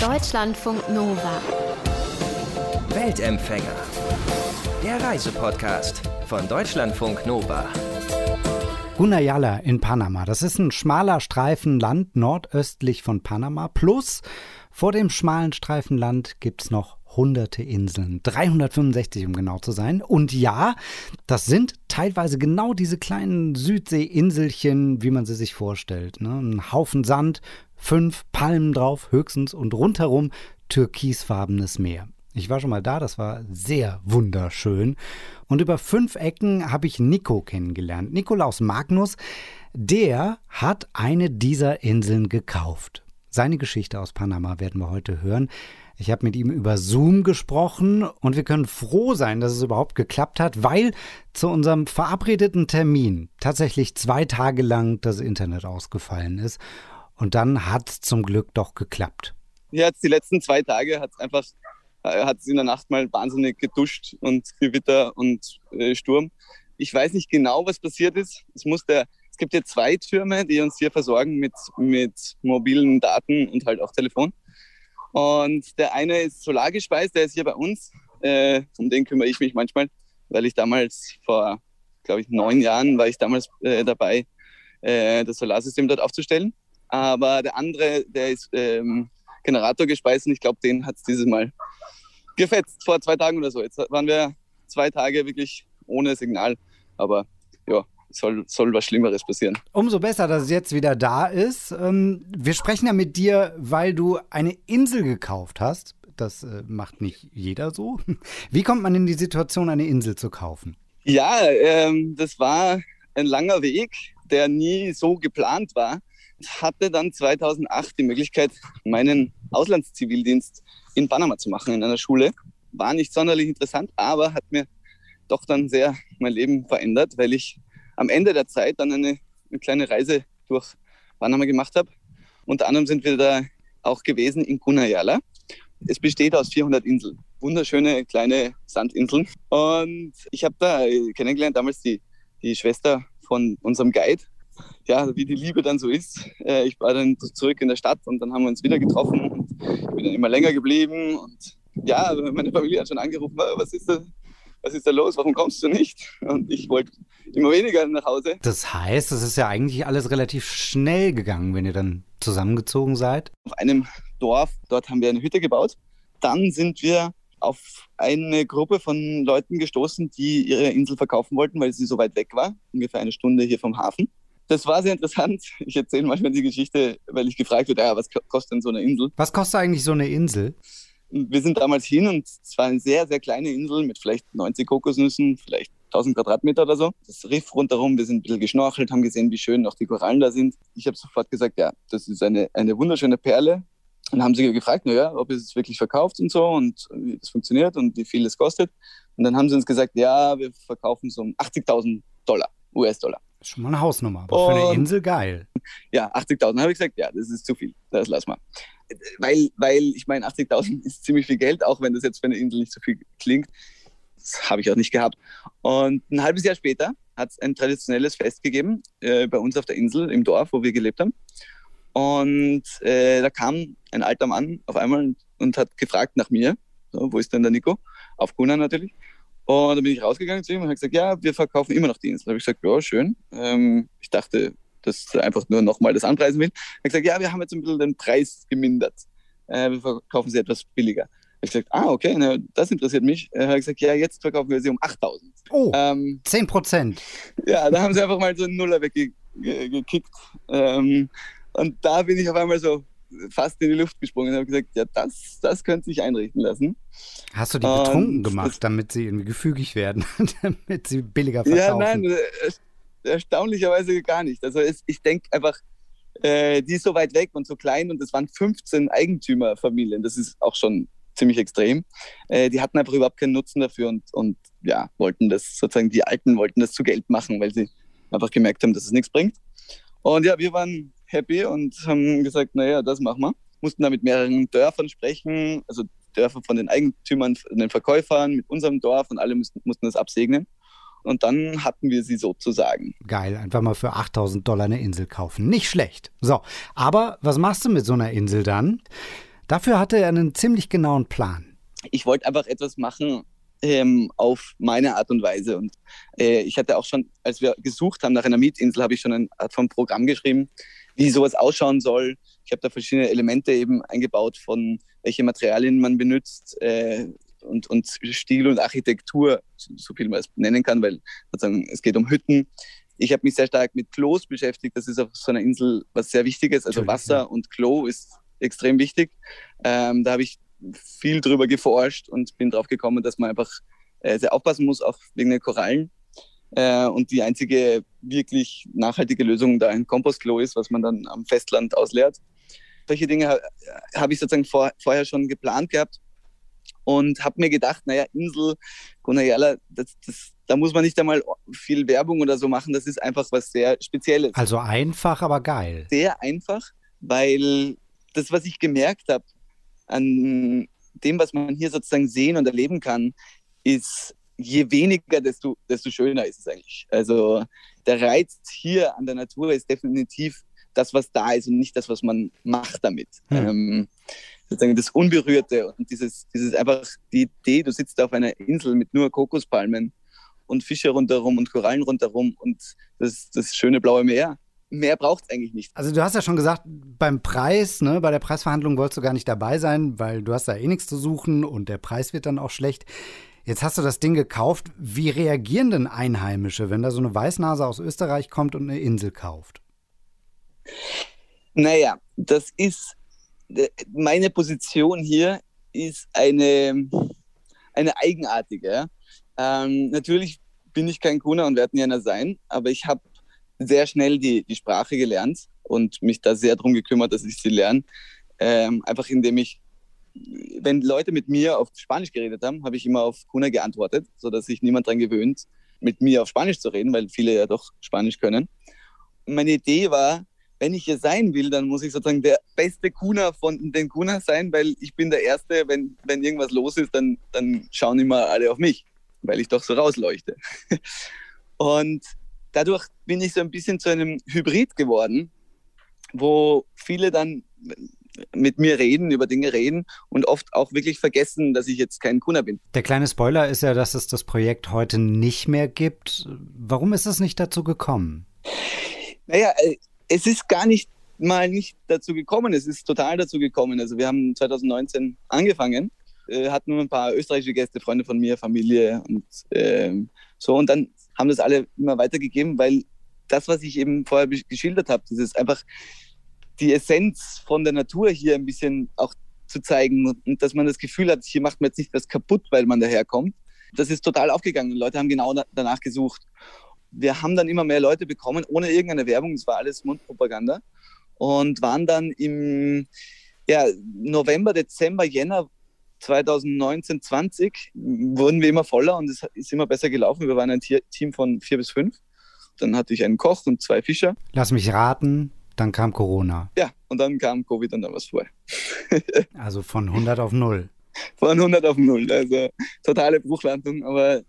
Deutschlandfunk Nova. Weltempfänger. Der Reisepodcast von Deutschlandfunk Nova. Gunayala in Panama. Das ist ein schmaler Streifen Land nordöstlich von Panama. Plus vor dem schmalen Streifen Land gibt es noch hunderte Inseln. 365, um genau zu sein. Und ja, das sind teilweise genau diese kleinen Südseeinselchen, wie man sie sich vorstellt. Ne? Ein Haufen Sand, fünf Palmen drauf, höchstens, und rundherum türkisfarbenes Meer. Ich war schon mal da, das war sehr wunderschön. Und über fünf Ecken habe ich Nico kennengelernt. Nikolaus Magnus, der hat eine dieser Inseln gekauft. Seine Geschichte aus Panama werden wir heute hören. Ich habe mit ihm über Zoom gesprochen und wir können froh sein, dass es überhaupt geklappt hat, weil zu unserem verabredeten Termin tatsächlich zwei Tage lang das Internet ausgefallen ist. Und dann hat es zum Glück doch geklappt. Jetzt die letzten zwei Tage hat es einfach äh, hat es in der Nacht mal wahnsinnig geduscht und Gewitter und äh, Sturm. Ich weiß nicht genau, was passiert ist. Es muss der, es gibt ja zwei Türme, die uns hier versorgen mit, mit mobilen Daten und halt auch Telefon. Und der eine ist solargespeist, der ist hier bei uns. Äh, um den kümmere ich mich manchmal, weil ich damals vor, glaube ich, neun Jahren war ich damals äh, dabei, äh, das Solarsystem dort aufzustellen. Aber der andere, der ist ähm, Generator gespeist und ich glaube, den hat es dieses Mal gefetzt vor zwei Tagen oder so. Jetzt waren wir zwei Tage wirklich ohne Signal. Aber ja, soll, soll was Schlimmeres passieren. Umso besser, dass es jetzt wieder da ist. Ähm, wir sprechen ja mit dir, weil du eine Insel gekauft hast. Das äh, macht nicht jeder so. Wie kommt man in die Situation, eine Insel zu kaufen? Ja, ähm, das war ein langer Weg, der nie so geplant war. Hatte dann 2008 die Möglichkeit, meinen Auslandszivildienst in Panama zu machen, in einer Schule. War nicht sonderlich interessant, aber hat mir doch dann sehr mein Leben verändert, weil ich am Ende der Zeit dann eine, eine kleine Reise durch Panama gemacht habe. Unter anderem sind wir da auch gewesen in Cunayala. Es besteht aus 400 Inseln, wunderschöne kleine Sandinseln. Und ich habe da kennengelernt damals die, die Schwester von unserem Guide. Ja, wie die Liebe dann so ist. Äh, ich war dann zurück in der Stadt und dann haben wir uns wieder getroffen und ich bin dann immer länger geblieben. Und ja, meine Familie hat schon angerufen, was ist da, was ist da los, warum kommst du nicht? Und ich wollte immer weniger nach Hause. Das heißt, es ist ja eigentlich alles relativ schnell gegangen, wenn ihr dann zusammengezogen seid. Auf einem Dorf, dort haben wir eine Hütte gebaut. Dann sind wir auf eine Gruppe von Leuten gestoßen, die ihre Insel verkaufen wollten, weil sie so weit weg war, ungefähr eine Stunde hier vom Hafen. Das war sehr interessant. Ich erzähle manchmal die Geschichte, weil ich gefragt wurde, ja, was kostet denn so eine Insel? Was kostet eigentlich so eine Insel? wir sind damals hin und es war eine sehr, sehr kleine Insel mit vielleicht 90 Kokosnüssen, vielleicht 1000 Quadratmeter oder so. Das Riff rundherum, wir sind ein bisschen geschnorchelt, haben gesehen, wie schön auch die Korallen da sind. Ich habe sofort gesagt, ja, das ist eine, eine wunderschöne Perle. Und haben sie gefragt, naja, ob es wirklich verkauft und so und wie das funktioniert und wie viel es kostet. Und dann haben sie uns gesagt, ja, wir verkaufen so um 80.000 Dollar, US-Dollar. Schon mal eine Hausnummer, aber und, für eine Insel geil. Ja, 80.000 habe ich gesagt, ja, das ist zu viel, das lass mal weil, weil ich meine, 80.000 ist ziemlich viel Geld, auch wenn das jetzt für eine Insel nicht so viel klingt. Das habe ich auch nicht gehabt. Und ein halbes Jahr später hat es ein traditionelles Fest gegeben äh, bei uns auf der Insel im Dorf, wo wir gelebt haben. Und äh, da kam ein alter Mann auf einmal und hat gefragt nach mir, so, wo ist denn der Nico? Auf Kuna natürlich. Und dann bin ich rausgegangen zu ihm und habe gesagt, ja, wir verkaufen immer noch die Insel. Da habe ich gesagt, ja, schön. Ähm, ich dachte, das einfach nur nochmal das anpreisen will. Er hat gesagt, ja, wir haben jetzt ein bisschen den Preis gemindert. Äh, wir verkaufen sie etwas billiger. Ich gesagt, ah, okay, na, das interessiert mich. Er hat gesagt, ja, jetzt verkaufen wir sie um 8000. Oh, ähm, 10 Prozent. Ja, da haben sie einfach mal so einen Nuller weggekickt. Ähm, und da bin ich auf einmal so fast in die Luft gesprungen und habe gesagt, ja, das, das könnte sich einrichten lassen. Hast du die betrunken gemacht, damit sie irgendwie gefügig werden, damit sie billiger verkaufen? Ja, nein, äh, erstaunlicherweise gar nicht. Also es, ich denke einfach, äh, die ist so weit weg und so klein und es waren 15 Eigentümerfamilien. Das ist auch schon ziemlich extrem. Äh, die hatten einfach überhaupt keinen Nutzen dafür und, und ja, wollten das sozusagen, die Alten wollten das zu Geld machen, weil sie einfach gemerkt haben, dass es nichts bringt. Und ja, wir waren happy und haben gesagt, naja, das machen wir. Mussten da mit mehreren Dörfern sprechen, also Dörfer von den Eigentümern, den Verkäufern, mit unserem Dorf und alle mussten, mussten das absegnen. Und dann hatten wir sie sozusagen. Geil, einfach mal für 8000 Dollar eine Insel kaufen. Nicht schlecht. So, aber was machst du mit so einer Insel dann? Dafür hatte er einen ziemlich genauen Plan. Ich wollte einfach etwas machen ähm, auf meine Art und Weise. Und äh, ich hatte auch schon, als wir gesucht haben nach einer Mietinsel, habe ich schon eine Art von Programm geschrieben, wie sowas ausschauen soll. Ich habe da verschiedene Elemente eben eingebaut von welche Materialien man benutzt äh, und, und Stil und Architektur, so viel man es nennen kann, weil sozusagen es geht um Hütten. Ich habe mich sehr stark mit Klos beschäftigt. Das ist auf so einer Insel was sehr Wichtiges. Also Wasser und Klo ist extrem wichtig. Ähm, da habe ich viel drüber geforscht und bin drauf gekommen, dass man einfach äh, sehr aufpassen muss, auch wegen den Korallen. Äh, und die einzige wirklich nachhaltige Lösung da ein Kompostklo ist, was man dann am Festland ausleert. Solche Dinge habe ich sozusagen vor, vorher schon geplant gehabt und habe mir gedacht, naja, Insel, Gunayala, das, das, da muss man nicht einmal viel Werbung oder so machen, das ist einfach was sehr Spezielles. Also einfach, aber geil. Sehr einfach, weil das, was ich gemerkt habe an dem, was man hier sozusagen sehen und erleben kann, ist, je weniger, desto, desto schöner ist es eigentlich. Also der Reiz hier an der Natur ist definitiv das, was da ist und nicht das, was man macht damit. Hm. Ähm, sozusagen das Unberührte und dieses, dieses einfach die Idee, du sitzt auf einer Insel mit nur Kokospalmen und Fische rundherum und Korallen rundherum und das, das schöne blaue Meer. Mehr braucht es eigentlich nicht. Also du hast ja schon gesagt, beim Preis, ne, bei der Preisverhandlung wolltest du gar nicht dabei sein, weil du hast da eh nichts zu suchen und der Preis wird dann auch schlecht. Jetzt hast du das Ding gekauft. Wie reagieren denn Einheimische, wenn da so eine Weißnase aus Österreich kommt und eine Insel kauft? Naja, das ist meine Position hier ist eine, eine eigenartige. Ähm, natürlich bin ich kein Kuna und werde nie einer sein, aber ich habe sehr schnell die, die Sprache gelernt und mich da sehr darum gekümmert, dass ich sie lerne. Ähm, einfach indem ich, wenn Leute mit mir auf Spanisch geredet haben, habe ich immer auf Kuna geantwortet, sodass sich niemand daran gewöhnt, mit mir auf Spanisch zu reden, weil viele ja doch Spanisch können. Meine Idee war, wenn ich hier sein will, dann muss ich sozusagen der beste Kuna von den Kunas sein, weil ich bin der Erste, wenn, wenn irgendwas los ist, dann, dann schauen immer alle auf mich, weil ich doch so rausleuchte. Und dadurch bin ich so ein bisschen zu einem Hybrid geworden, wo viele dann mit mir reden, über Dinge reden und oft auch wirklich vergessen, dass ich jetzt kein Kuna bin. Der kleine Spoiler ist ja, dass es das Projekt heute nicht mehr gibt. Warum ist es nicht dazu gekommen? Naja, äh, es ist gar nicht mal nicht dazu gekommen. Es ist total dazu gekommen. Also wir haben 2019 angefangen, äh, hatten nur ein paar österreichische Gäste, Freunde von mir, Familie und äh, so. Und dann haben das alle immer weitergegeben, weil das, was ich eben vorher geschildert habe, dieses einfach die Essenz von der Natur hier ein bisschen auch zu zeigen und, dass man das Gefühl hat, hier macht man jetzt nicht was kaputt, weil man daherkommt. Das ist total aufgegangen. Leute haben genau danach gesucht wir haben dann immer mehr Leute bekommen, ohne irgendeine Werbung, es war alles Mundpropaganda und waren dann im ja, November, Dezember, Jänner 2019, 20 wurden wir immer voller und es ist immer besser gelaufen. Wir waren ein Team von vier bis fünf. Dann hatte ich einen Koch und zwei Fischer. Lass mich raten, dann kam Corona. Ja, und dann kam Covid und dann war es vorbei. also von 100 auf 0. Von 100 auf 0, also totale Bruchlandung, aber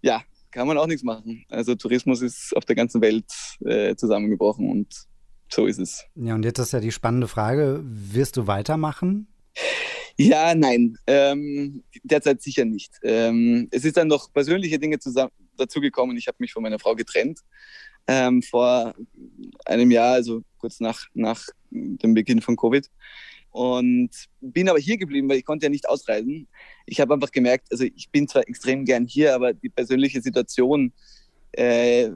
ja, kann man auch nichts machen. Also Tourismus ist auf der ganzen Welt äh, zusammengebrochen und so ist es. Ja, und jetzt ist ja die spannende Frage, wirst du weitermachen? Ja, nein, ähm, derzeit sicher nicht. Ähm, es ist dann noch persönliche Dinge dazugekommen. Ich habe mich von meiner Frau getrennt ähm, vor einem Jahr, also kurz nach, nach dem Beginn von Covid. Und bin aber hier geblieben, weil ich konnte ja nicht ausreisen. Ich habe einfach gemerkt, also ich bin zwar extrem gern hier, aber die persönliche Situation, äh,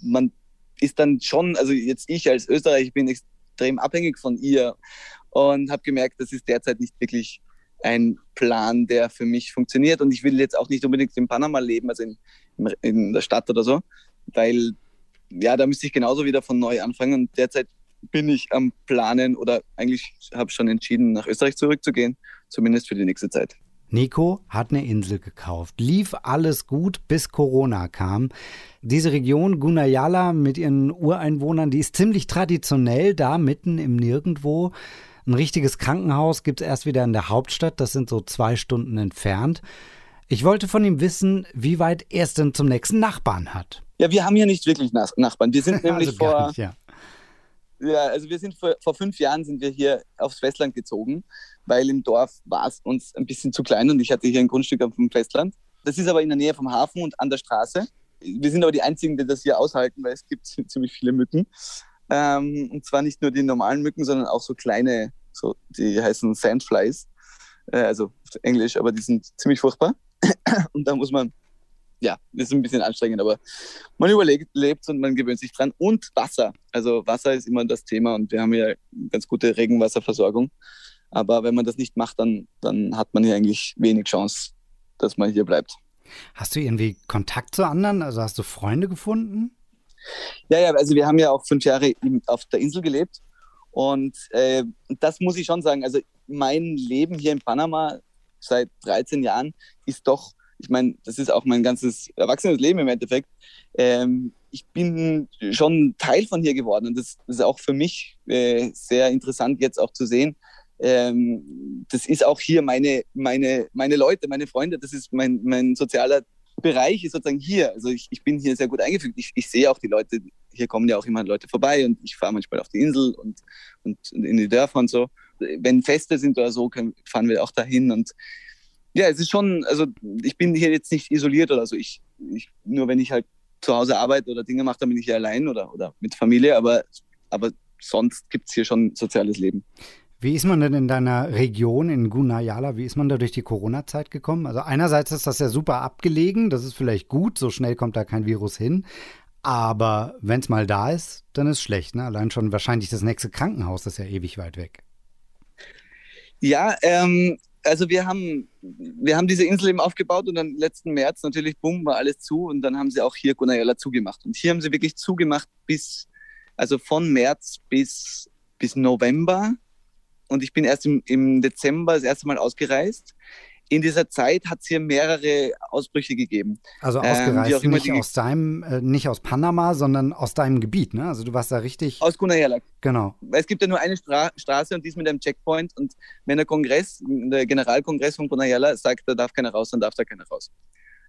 man ist dann schon, also jetzt ich als Österreicher bin extrem abhängig von ihr und habe gemerkt, das ist derzeit nicht wirklich ein Plan, der für mich funktioniert. Und ich will jetzt auch nicht unbedingt in Panama leben, also in, in der Stadt oder so, weil ja, da müsste ich genauso wieder von neu anfangen. Und derzeit bin ich am Planen oder eigentlich habe ich schon entschieden, nach Österreich zurückzugehen, zumindest für die nächste Zeit. Nico hat eine Insel gekauft. Lief alles gut, bis Corona kam. Diese Region Gunayala mit ihren Ureinwohnern, die ist ziemlich traditionell da mitten im Nirgendwo. Ein richtiges Krankenhaus gibt es erst wieder in der Hauptstadt, das sind so zwei Stunden entfernt. Ich wollte von ihm wissen, wie weit er es denn zum nächsten Nachbarn hat. Ja, wir haben hier nicht wirklich Nachbarn. Wir sind nämlich also vor, nicht, ja Ja, also wir sind vor, vor fünf Jahren sind wir hier aufs Festland gezogen, weil im Dorf war es uns ein bisschen zu klein und ich hatte hier ein Grundstück auf dem Festland. Das ist aber in der Nähe vom Hafen und an der Straße. Wir sind aber die Einzigen, die das hier aushalten, weil es gibt ziemlich viele Mücken. Ähm, und zwar nicht nur die normalen Mücken, sondern auch so kleine, so, die heißen Sandflies, äh, also Englisch, aber die sind ziemlich furchtbar. und da muss man ja, ist ein bisschen anstrengend, aber man überlebt lebt und man gewöhnt sich dran. Und Wasser. Also Wasser ist immer das Thema und wir haben ja ganz gute Regenwasserversorgung. Aber wenn man das nicht macht, dann, dann hat man hier eigentlich wenig Chance, dass man hier bleibt. Hast du irgendwie Kontakt zu anderen? Also hast du Freunde gefunden? Ja, ja, also wir haben ja auch fünf Jahre auf der Insel gelebt. Und äh, das muss ich schon sagen. Also mein Leben hier in Panama seit 13 Jahren ist doch ich meine, das ist auch mein ganzes erwachsenes Leben im Endeffekt. Ähm, ich bin schon Teil von hier geworden und das, das ist auch für mich äh, sehr interessant jetzt auch zu sehen. Ähm, das ist auch hier meine, meine, meine Leute, meine Freunde, das ist mein, mein sozialer Bereich ist sozusagen hier. Also ich, ich bin hier sehr gut eingefügt. Ich, ich sehe auch die Leute, hier kommen ja auch immer Leute vorbei und ich fahre manchmal auf die Insel und, und in die Dörfer und so. Wenn Feste sind oder so, können, fahren wir auch dahin und ja, es ist schon, also ich bin hier jetzt nicht isoliert oder so. Ich, ich nur wenn ich halt zu Hause arbeite oder Dinge mache, dann bin ich hier allein oder, oder mit Familie, aber, aber sonst gibt es hier schon soziales Leben. Wie ist man denn in deiner Region in Gunayala, wie ist man da durch die Corona-Zeit gekommen? Also einerseits ist das ja super abgelegen, das ist vielleicht gut, so schnell kommt da kein Virus hin. Aber wenn es mal da ist, dann ist es schlecht. Ne? Allein schon wahrscheinlich das nächste Krankenhaus ist ja ewig weit weg. Ja, ähm, also wir haben, wir haben diese Insel eben aufgebaut und dann letzten März natürlich, bumm, war alles zu und dann haben sie auch hier Gunayala zugemacht. Und hier haben sie wirklich zugemacht bis, also von März bis, bis November. Und ich bin erst im, im Dezember das erste Mal ausgereist in dieser Zeit hat es hier mehrere Ausbrüche gegeben. Also ausgereist, ähm, nicht aus deinem, äh, nicht aus Panama, sondern aus deinem Gebiet, ne? Also du warst da richtig. Aus Gunayala. Genau. Es gibt ja nur eine Stra Straße und die ist mit einem Checkpoint und wenn der Kongress, der Generalkongress von Gunayala sagt, da darf keiner raus, dann darf da keiner raus.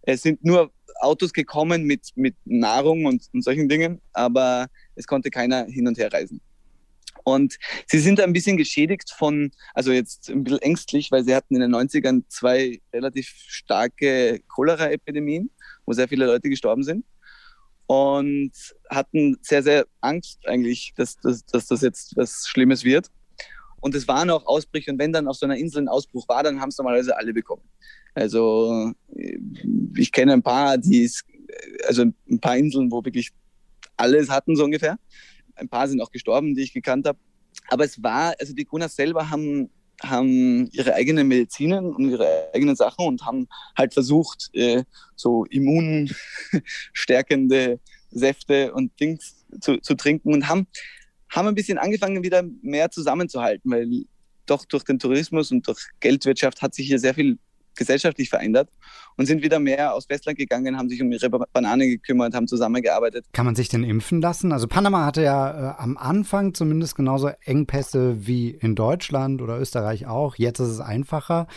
Es sind nur Autos gekommen mit, mit Nahrung und, und solchen Dingen, aber es konnte keiner hin und her reisen. Und sie sind ein bisschen geschädigt von, also jetzt ein bisschen ängstlich, weil sie hatten in den 90ern zwei relativ starke Cholera-Epidemien, wo sehr viele Leute gestorben sind. Und hatten sehr, sehr Angst eigentlich, dass, dass, dass das jetzt was Schlimmes wird. Und es waren auch Ausbrüche. Und wenn dann auf so einer Insel ein Ausbruch war, dann haben es normalerweise alle bekommen. Also ich kenne ein paar, die also ein paar Inseln, wo wirklich alles hatten so ungefähr. Ein paar sind auch gestorben, die ich gekannt habe. Aber es war, also die Gunas selber haben, haben ihre eigenen Medizinen und ihre eigenen Sachen und haben halt versucht, äh, so immunstärkende Säfte und Dings zu, zu trinken und haben, haben ein bisschen angefangen, wieder mehr zusammenzuhalten, weil doch durch den Tourismus und durch Geldwirtschaft hat sich hier sehr viel gesellschaftlich verändert und sind wieder mehr aus Westland gegangen, haben sich um ihre Bananen gekümmert, haben zusammengearbeitet. Kann man sich denn impfen lassen? Also Panama hatte ja äh, am Anfang zumindest genauso Engpässe wie in Deutschland oder Österreich auch. Jetzt ist es einfacher.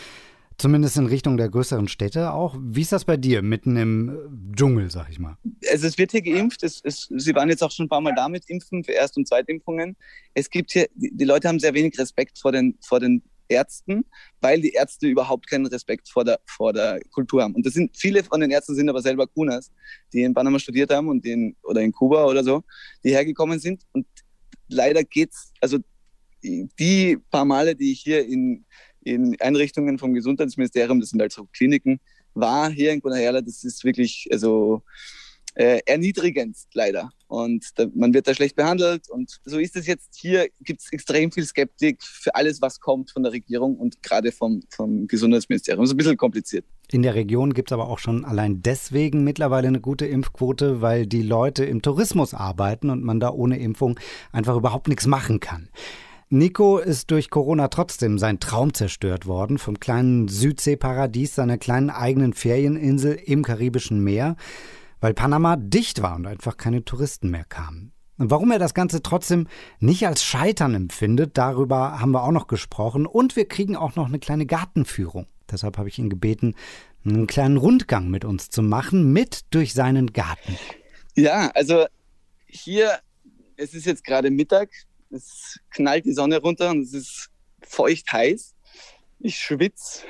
Zumindest in Richtung der größeren Städte auch. Wie ist das bei dir, mitten im äh, Dschungel, sag ich mal? Also es wird hier geimpft. Es, es, Sie waren jetzt auch schon ein paar Mal da mit Impfen für Erst- und Zweitimpfungen. Es gibt hier, die Leute haben sehr wenig Respekt vor den, vor den Ärzten, weil die Ärzte überhaupt keinen Respekt vor der, vor der Kultur haben. Und das sind viele von den Ärzten sind aber selber Kunas, die in Panama studiert haben und in, oder in Kuba oder so, die hergekommen sind. Und leider geht's, also die paar Male, die ich hier in, in Einrichtungen vom Gesundheitsministerium, das sind halt so Kliniken, war hier in Guanajuato, das ist wirklich, also äh, erniedrigend leider. Und da, man wird da schlecht behandelt. Und so ist es jetzt hier, gibt es extrem viel Skeptik für alles, was kommt von der Regierung und gerade vom, vom Gesundheitsministerium. Das ist ein bisschen kompliziert. In der Region gibt es aber auch schon allein deswegen mittlerweile eine gute Impfquote, weil die Leute im Tourismus arbeiten und man da ohne Impfung einfach überhaupt nichts machen kann. Nico ist durch Corona trotzdem sein Traum zerstört worden, vom kleinen Südseeparadies seiner kleinen eigenen Ferieninsel im Karibischen Meer weil Panama dicht war und einfach keine Touristen mehr kamen. Und warum er das Ganze trotzdem nicht als Scheitern empfindet, darüber haben wir auch noch gesprochen. Und wir kriegen auch noch eine kleine Gartenführung. Deshalb habe ich ihn gebeten, einen kleinen Rundgang mit uns zu machen, mit durch seinen Garten. Ja, also hier, es ist jetzt gerade Mittag. es knallt die Sonne runter und es ist feucht heiß. Ich schwitze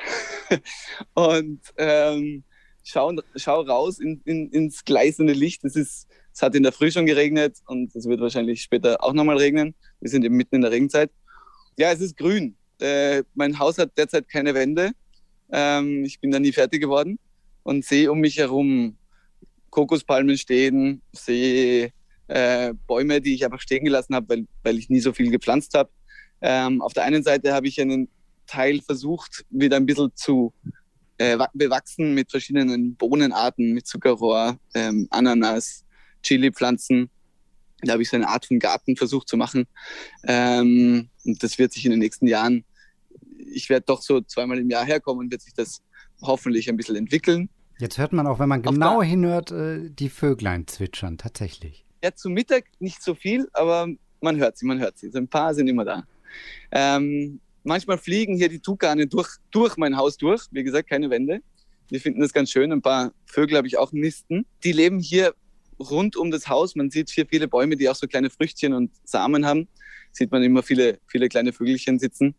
und ähm, schau, schau raus in, in, ins gleißende Licht. Es, ist, es hat in der Früh schon geregnet und es wird wahrscheinlich später auch nochmal regnen. Wir sind eben mitten in der Regenzeit. Ja, es ist grün. Äh, mein Haus hat derzeit keine Wände. Ähm, ich bin da nie fertig geworden und sehe um mich herum Kokospalmen stehen, sehe äh, Bäume, die ich einfach stehen gelassen habe, weil, weil ich nie so viel gepflanzt habe. Ähm, auf der einen Seite habe ich einen Teil versucht, wieder ein bisschen zu äh, bewachsen mit verschiedenen Bohnenarten, mit Zuckerrohr, ähm, Ananas, Chili-Pflanzen. Da habe ich so eine Art von Garten versucht zu machen. Ähm, und das wird sich in den nächsten Jahren, ich werde doch so zweimal im Jahr herkommen, wird sich das hoffentlich ein bisschen entwickeln. Jetzt hört man auch, wenn man genau hinhört, äh, die Vöglein zwitschern, tatsächlich. Ja, zu Mittag nicht so viel, aber man hört sie, man hört sie. So ein paar sind immer da. Ähm, manchmal fliegen hier die Tukane durch, durch mein Haus durch. Wie gesagt, keine Wände. Die finden das ganz schön. Ein paar Vögel habe ich auch nisten. Die leben hier rund um das Haus. Man sieht hier viele Bäume, die auch so kleine Früchtchen und Samen haben. Sieht man immer viele, viele kleine Vögelchen sitzen.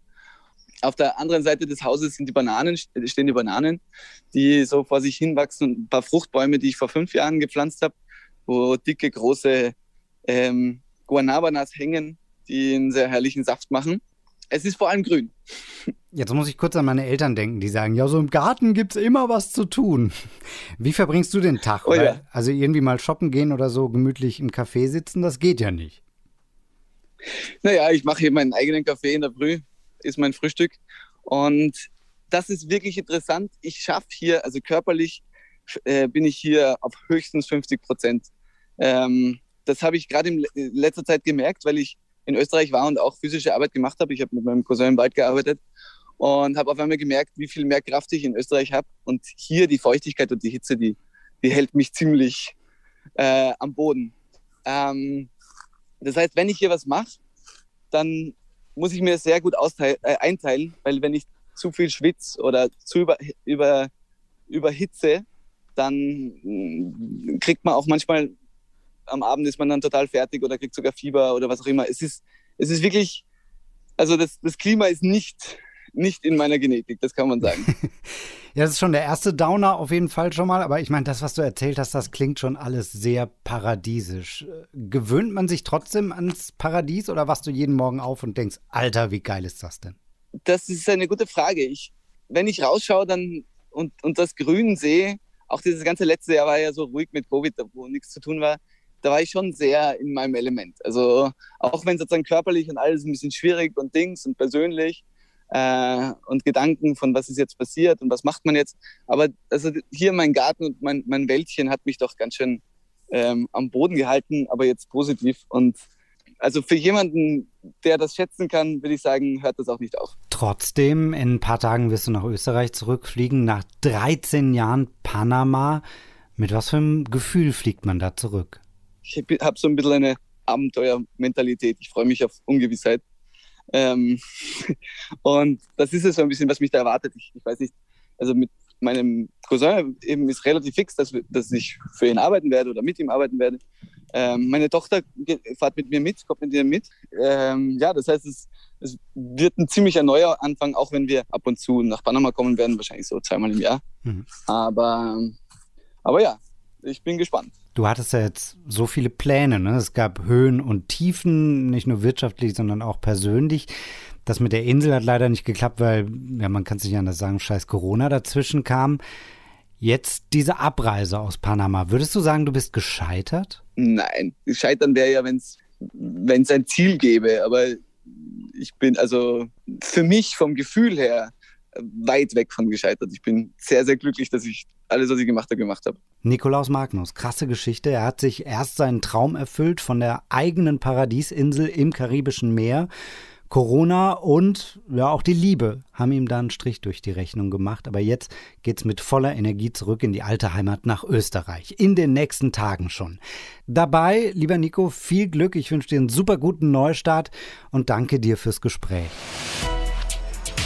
Auf der anderen Seite des Hauses sind die Bananen, stehen die Bananen, die so vor sich hinwachsen. Ein paar Fruchtbäume, die ich vor fünf Jahren gepflanzt habe, wo dicke, große ähm, Guanabanas hängen, die einen sehr herrlichen Saft machen. Es ist vor allem grün. Jetzt muss ich kurz an meine Eltern denken, die sagen, ja, so im Garten gibt es immer was zu tun. Wie verbringst du den Tag? Oh, ja. Also irgendwie mal shoppen gehen oder so gemütlich im Café sitzen, das geht ja nicht. Naja, ich mache hier meinen eigenen Kaffee in der Früh, ist mein Frühstück. Und das ist wirklich interessant. Ich schaffe hier, also körperlich äh, bin ich hier auf höchstens 50 Prozent. Ähm, das habe ich gerade in letzter Zeit gemerkt, weil ich in Österreich war und auch physische Arbeit gemacht habe. Ich habe mit meinem Cousin im Wald gearbeitet und habe auf einmal gemerkt, wie viel mehr Kraft ich in Österreich habe. Und hier die Feuchtigkeit und die Hitze, die, die hält mich ziemlich äh, am Boden. Ähm, das heißt, wenn ich hier was mache, dann muss ich mir sehr gut äh, einteilen, weil wenn ich zu viel schwitze oder zu über, über, überhitze, dann mm, kriegt man auch manchmal am Abend ist man dann total fertig oder kriegt sogar Fieber oder was auch immer. Es ist, es ist wirklich, also das, das Klima ist nicht, nicht in meiner Genetik, das kann man sagen. ja, das ist schon der erste Downer auf jeden Fall schon mal, aber ich meine, das, was du erzählt hast, das klingt schon alles sehr paradiesisch. Gewöhnt man sich trotzdem ans Paradies oder wachst du jeden Morgen auf und denkst, Alter, wie geil ist das denn? Das ist eine gute Frage. Ich, wenn ich rausschaue dann und, und das Grün sehe, auch dieses ganze letzte Jahr war ja so ruhig mit Covid, wo nichts zu tun war da war ich schon sehr in meinem Element. Also auch wenn sozusagen körperlich und alles ein bisschen schwierig und Dings und persönlich äh, und Gedanken von was ist jetzt passiert und was macht man jetzt. Aber also hier mein Garten und mein, mein Wäldchen hat mich doch ganz schön ähm, am Boden gehalten, aber jetzt positiv. Und also für jemanden, der das schätzen kann, würde ich sagen, hört das auch nicht auf. Trotzdem, in ein paar Tagen wirst du nach Österreich zurückfliegen, nach 13 Jahren Panama. Mit was für einem Gefühl fliegt man da zurück? Ich habe so ein bisschen eine Abenteuermentalität. Ich freue mich auf Ungewissheit. Ähm, und das ist es so ein bisschen, was mich da erwartet. Ich, ich, weiß nicht, also mit meinem Cousin eben ist relativ fix, dass, dass ich für ihn arbeiten werde oder mit ihm arbeiten werde. Ähm, meine Tochter fährt mit mir mit, kommt mit ihr mit. Ähm, ja, das heißt, es, es wird ein ziemlicher neuer Anfang, auch wenn wir ab und zu nach Panama kommen werden, wahrscheinlich so zweimal im Jahr. Mhm. Aber, aber ja, ich bin gespannt. Du hattest ja jetzt so viele Pläne. Ne? Es gab Höhen und Tiefen, nicht nur wirtschaftlich, sondern auch persönlich. Das mit der Insel hat leider nicht geklappt, weil, ja, man kann es nicht anders sagen, scheiß Corona dazwischen kam. Jetzt diese Abreise aus Panama. Würdest du sagen, du bist gescheitert? Nein, scheitern wäre ja, wenn es ein Ziel gäbe. Aber ich bin also für mich vom Gefühl her weit weg von gescheitert. Ich bin sehr, sehr glücklich, dass ich alles, was ich gemacht habe, gemacht habe. Nikolaus Magnus, krasse Geschichte. Er hat sich erst seinen Traum erfüllt von der eigenen Paradiesinsel im Karibischen Meer. Corona und ja auch die Liebe haben ihm da einen Strich durch die Rechnung gemacht. Aber jetzt geht's mit voller Energie zurück in die alte Heimat nach Österreich. In den nächsten Tagen schon. Dabei, lieber Nico, viel Glück. Ich wünsche dir einen super guten Neustart und danke dir fürs Gespräch.